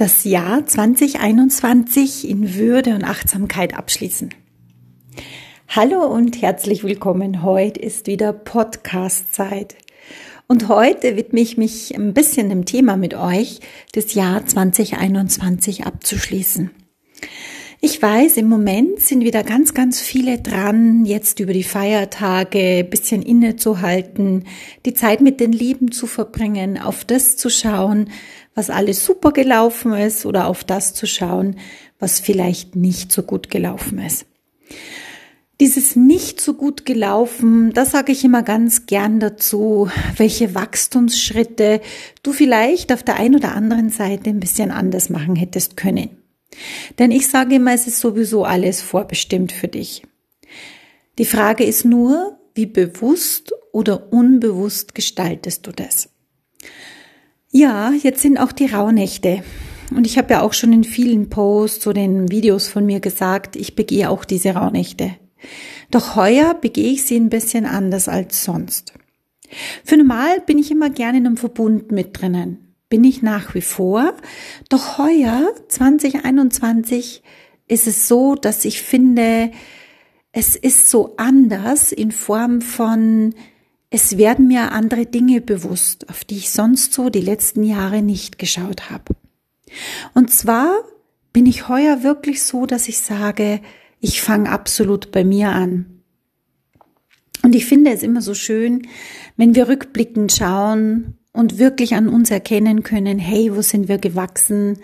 das Jahr 2021 in Würde und Achtsamkeit abschließen. Hallo und herzlich willkommen. Heute ist wieder Podcast-Zeit. Und heute widme ich mich ein bisschen dem Thema mit euch, das Jahr 2021 abzuschließen. Ich weiß, im Moment sind wieder ganz, ganz viele dran, jetzt über die Feiertage bisschen innezuhalten, die Zeit mit den Lieben zu verbringen, auf das zu schauen, was alles super gelaufen ist oder auf das zu schauen, was vielleicht nicht so gut gelaufen ist. Dieses nicht so gut gelaufen, da sage ich immer ganz gern dazu, welche Wachstumsschritte du vielleicht auf der einen oder anderen Seite ein bisschen anders machen hättest können. Denn ich sage immer, es ist sowieso alles vorbestimmt für dich. Die Frage ist nur, wie bewusst oder unbewusst gestaltest du das? Ja, jetzt sind auch die Rauhnächte. Und ich habe ja auch schon in vielen Posts oder in Videos von mir gesagt, ich begehe auch diese Rauhnächte. Doch heuer begehe ich sie ein bisschen anders als sonst. Für normal bin ich immer gerne in einem Verbund mit drinnen bin ich nach wie vor. Doch heuer, 2021, ist es so, dass ich finde, es ist so anders in Form von, es werden mir andere Dinge bewusst, auf die ich sonst so die letzten Jahre nicht geschaut habe. Und zwar bin ich heuer wirklich so, dass ich sage, ich fange absolut bei mir an. Und ich finde es immer so schön, wenn wir rückblickend schauen, und wirklich an uns erkennen können, hey, wo sind wir gewachsen?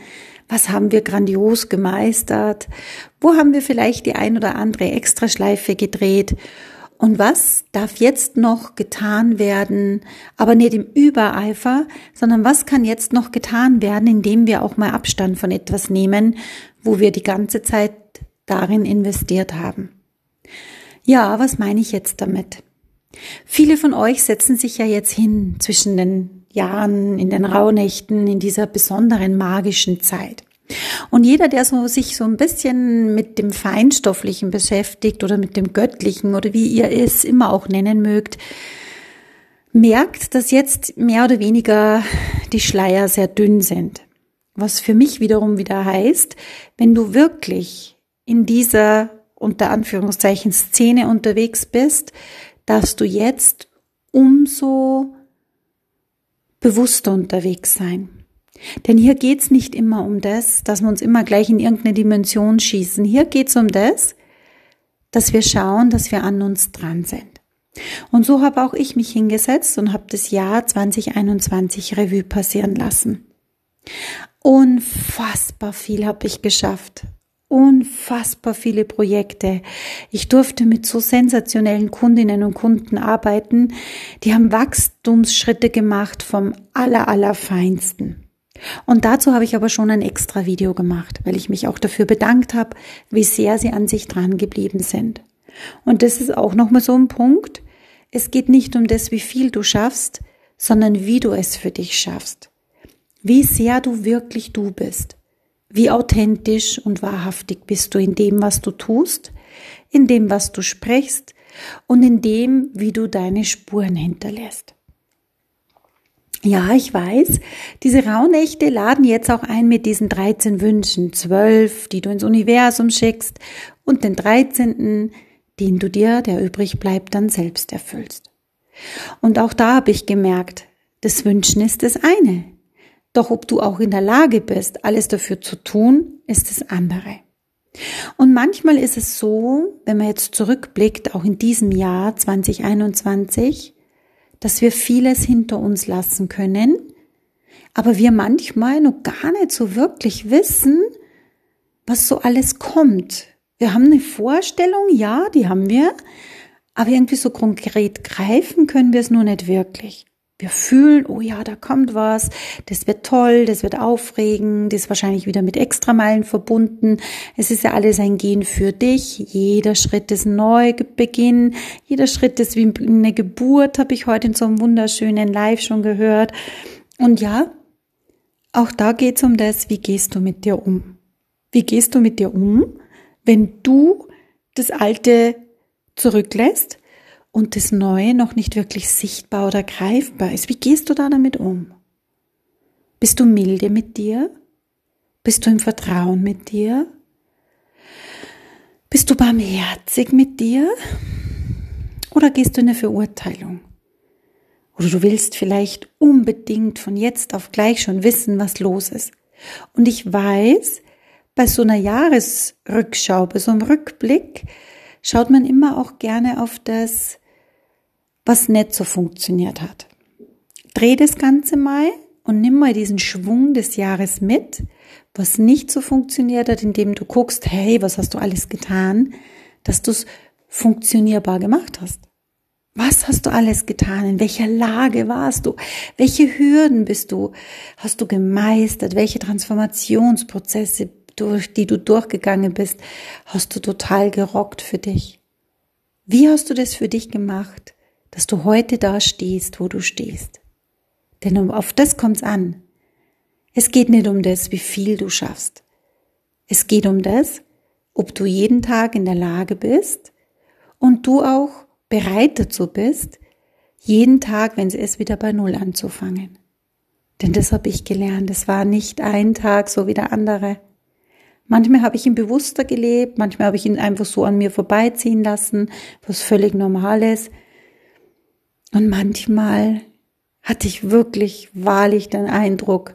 Was haben wir grandios gemeistert? Wo haben wir vielleicht die ein oder andere Extraschleife gedreht? Und was darf jetzt noch getan werden, aber nicht im Übereifer, sondern was kann jetzt noch getan werden, indem wir auch mal Abstand von etwas nehmen, wo wir die ganze Zeit darin investiert haben? Ja, was meine ich jetzt damit? Viele von euch setzen sich ja jetzt hin zwischen den Jahren, in den Rauhnächten, in dieser besonderen magischen Zeit. Und jeder, der so, sich so ein bisschen mit dem Feinstofflichen beschäftigt oder mit dem Göttlichen oder wie ihr es immer auch nennen mögt, merkt, dass jetzt mehr oder weniger die Schleier sehr dünn sind. Was für mich wiederum wieder heißt, wenn du wirklich in dieser unter Anführungszeichen Szene unterwegs bist, darfst du jetzt umso bewusster unterwegs sein. Denn hier geht's nicht immer um das, dass wir uns immer gleich in irgendeine Dimension schießen. Hier geht's um das, dass wir schauen, dass wir an uns dran sind. Und so habe auch ich mich hingesetzt und habe das Jahr 2021 Revue passieren lassen. Unfassbar viel habe ich geschafft unfassbar viele Projekte. Ich durfte mit so sensationellen Kundinnen und Kunden arbeiten. Die haben Wachstumsschritte gemacht vom aller, allerfeinsten. Und dazu habe ich aber schon ein extra Video gemacht, weil ich mich auch dafür bedankt habe, wie sehr sie an sich dran geblieben sind. Und das ist auch nochmal so ein Punkt. Es geht nicht um das, wie viel du schaffst, sondern wie du es für dich schaffst. Wie sehr du wirklich du bist. Wie authentisch und wahrhaftig bist du in dem, was du tust, in dem, was du sprichst und in dem, wie du deine Spuren hinterlässt. Ja, ich weiß, diese Rauhnächte laden jetzt auch ein mit diesen 13 Wünschen, 12, die du ins Universum schickst und den 13., den du dir, der übrig bleibt, dann selbst erfüllst. Und auch da habe ich gemerkt, das Wünschen ist das eine. Doch ob du auch in der Lage bist, alles dafür zu tun, ist das andere. Und manchmal ist es so, wenn man jetzt zurückblickt, auch in diesem Jahr 2021, dass wir vieles hinter uns lassen können, aber wir manchmal noch gar nicht so wirklich wissen, was so alles kommt. Wir haben eine Vorstellung, ja, die haben wir, aber irgendwie so konkret greifen können wir es nur nicht wirklich. Wir fühlen, oh ja, da kommt was, das wird toll, das wird aufregend, das ist wahrscheinlich wieder mit Extrameilen verbunden. Es ist ja alles ein Gehen für dich. Jeder Schritt ist ein Neubeginn. Jeder Schritt ist wie eine Geburt, habe ich heute in so einem wunderschönen Live schon gehört. Und ja, auch da geht's um das, wie gehst du mit dir um? Wie gehst du mit dir um, wenn du das Alte zurücklässt? Und das Neue noch nicht wirklich sichtbar oder greifbar ist. Wie gehst du da damit um? Bist du milde mit dir? Bist du im Vertrauen mit dir? Bist du barmherzig mit dir? Oder gehst du in eine Verurteilung? Oder du willst vielleicht unbedingt von jetzt auf gleich schon wissen, was los ist. Und ich weiß, bei so einer Jahresrückschau, bei so einem Rückblick, schaut man immer auch gerne auf das, was nicht so funktioniert hat. Dreh das Ganze mal und nimm mal diesen Schwung des Jahres mit, was nicht so funktioniert hat, indem du guckst, hey, was hast du alles getan, dass du es funktionierbar gemacht hast. Was hast du alles getan? In welcher Lage warst du? Welche Hürden bist du? Hast du gemeistert? Welche Transformationsprozesse, durch die du durchgegangen bist, hast du total gerockt für dich? Wie hast du das für dich gemacht, dass du heute da stehst, wo du stehst? Denn auf das kommt's an. Es geht nicht um das, wie viel du schaffst. Es geht um das, ob du jeden Tag in der Lage bist und du auch bereit dazu bist, jeden Tag, wenn es ist, wieder bei Null anzufangen. Denn das habe ich gelernt. Es war nicht ein Tag so wie der andere. Manchmal habe ich ihn bewusster gelebt, manchmal habe ich ihn einfach so an mir vorbeiziehen lassen, was völlig normal ist. Und manchmal hatte ich wirklich wahrlich den Eindruck,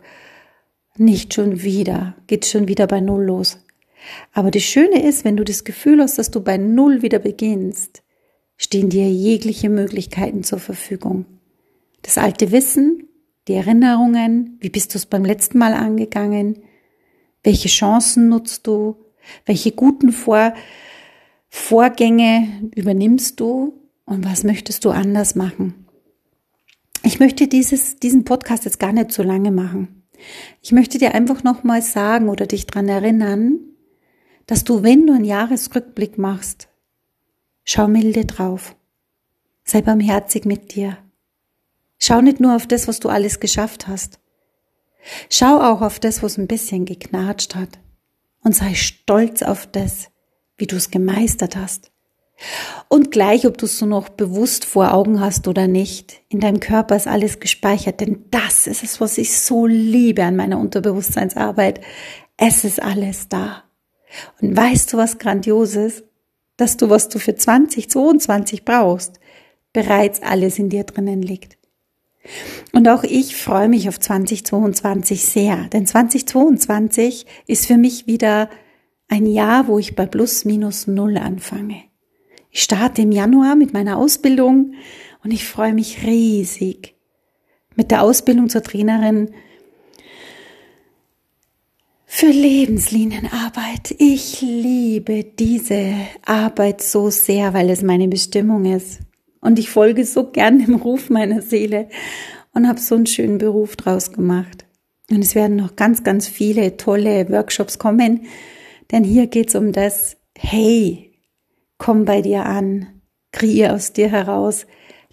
nicht schon wieder, geht schon wieder bei Null los. Aber das Schöne ist, wenn du das Gefühl hast, dass du bei Null wieder beginnst, stehen dir jegliche Möglichkeiten zur Verfügung. Das alte Wissen, die Erinnerungen, wie bist du es beim letzten Mal angegangen, welche Chancen nutzt du, welche guten Vor Vorgänge übernimmst du und was möchtest du anders machen. Ich möchte dieses, diesen Podcast jetzt gar nicht so lange machen. Ich möchte dir einfach nochmal sagen oder dich dran erinnern, dass du, wenn du einen Jahresrückblick machst, Schau milde drauf. Sei barmherzig mit dir. Schau nicht nur auf das, was du alles geschafft hast. Schau auch auf das, was ein bisschen geknatscht hat. Und sei stolz auf das, wie du es gemeistert hast. Und gleich, ob du es so noch bewusst vor Augen hast oder nicht, in deinem Körper ist alles gespeichert, denn das ist es, was ich so liebe an meiner Unterbewusstseinsarbeit. Es ist alles da. Und weißt du, was Grandioses? dass du, was du für 2022 brauchst, bereits alles in dir drinnen liegt. Und auch ich freue mich auf 2022 sehr, denn 2022 ist für mich wieder ein Jahr, wo ich bei plus minus null anfange. Ich starte im Januar mit meiner Ausbildung und ich freue mich riesig. Mit der Ausbildung zur Trainerin für Lebenslinienarbeit. Ich liebe diese Arbeit so sehr, weil es meine Bestimmung ist. Und ich folge so gern dem Ruf meiner Seele und habe so einen schönen Beruf draus gemacht. Und es werden noch ganz, ganz viele tolle Workshops kommen, denn hier geht's um das, hey, komm bei dir an, kreier aus dir heraus,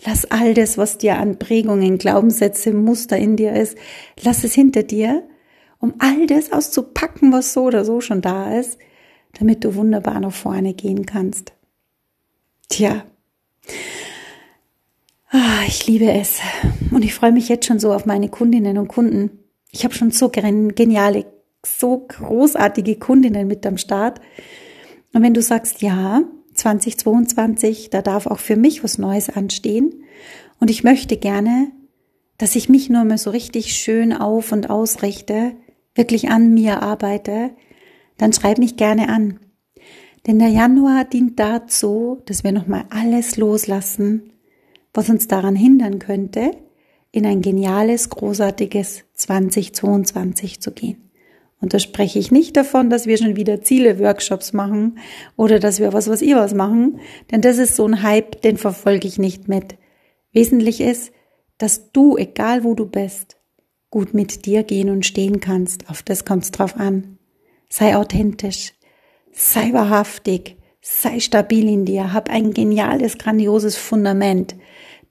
lass all das, was dir an Prägungen, Glaubenssätze, Muster in dir ist, lass es hinter dir um all das auszupacken, was so oder so schon da ist, damit du wunderbar nach vorne gehen kannst. Tja, ah, ich liebe es und ich freue mich jetzt schon so auf meine Kundinnen und Kunden. Ich habe schon so geniale, so großartige Kundinnen mit am Start. Und wenn du sagst, ja, 2022, da darf auch für mich was Neues anstehen und ich möchte gerne, dass ich mich nur mal so richtig schön auf und ausrichte, wirklich an mir arbeite, dann schreib mich gerne an. Denn der Januar dient dazu, dass wir nochmal alles loslassen, was uns daran hindern könnte, in ein geniales, großartiges 2022 zu gehen. Und da spreche ich nicht davon, dass wir schon wieder Ziele-Workshops machen oder dass wir was, was ihr was machen, denn das ist so ein Hype, den verfolge ich nicht mit. Wesentlich ist, dass du, egal wo du bist, gut mit dir gehen und stehen kannst. Auf das kommt es drauf an. Sei authentisch, sei wahrhaftig, sei stabil in dir, hab ein geniales, grandioses Fundament.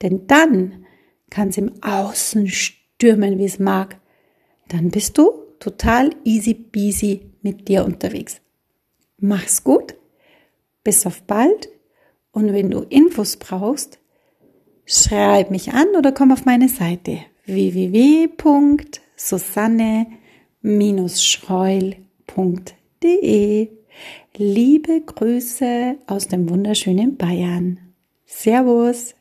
Denn dann kann es im Außen stürmen, wie es mag. Dann bist du total easy peasy mit dir unterwegs. Mach's gut, bis auf bald und wenn du Infos brauchst, schreib mich an oder komm auf meine Seite www.susanne schreul.de. Liebe Grüße aus dem wunderschönen Bayern. Servus.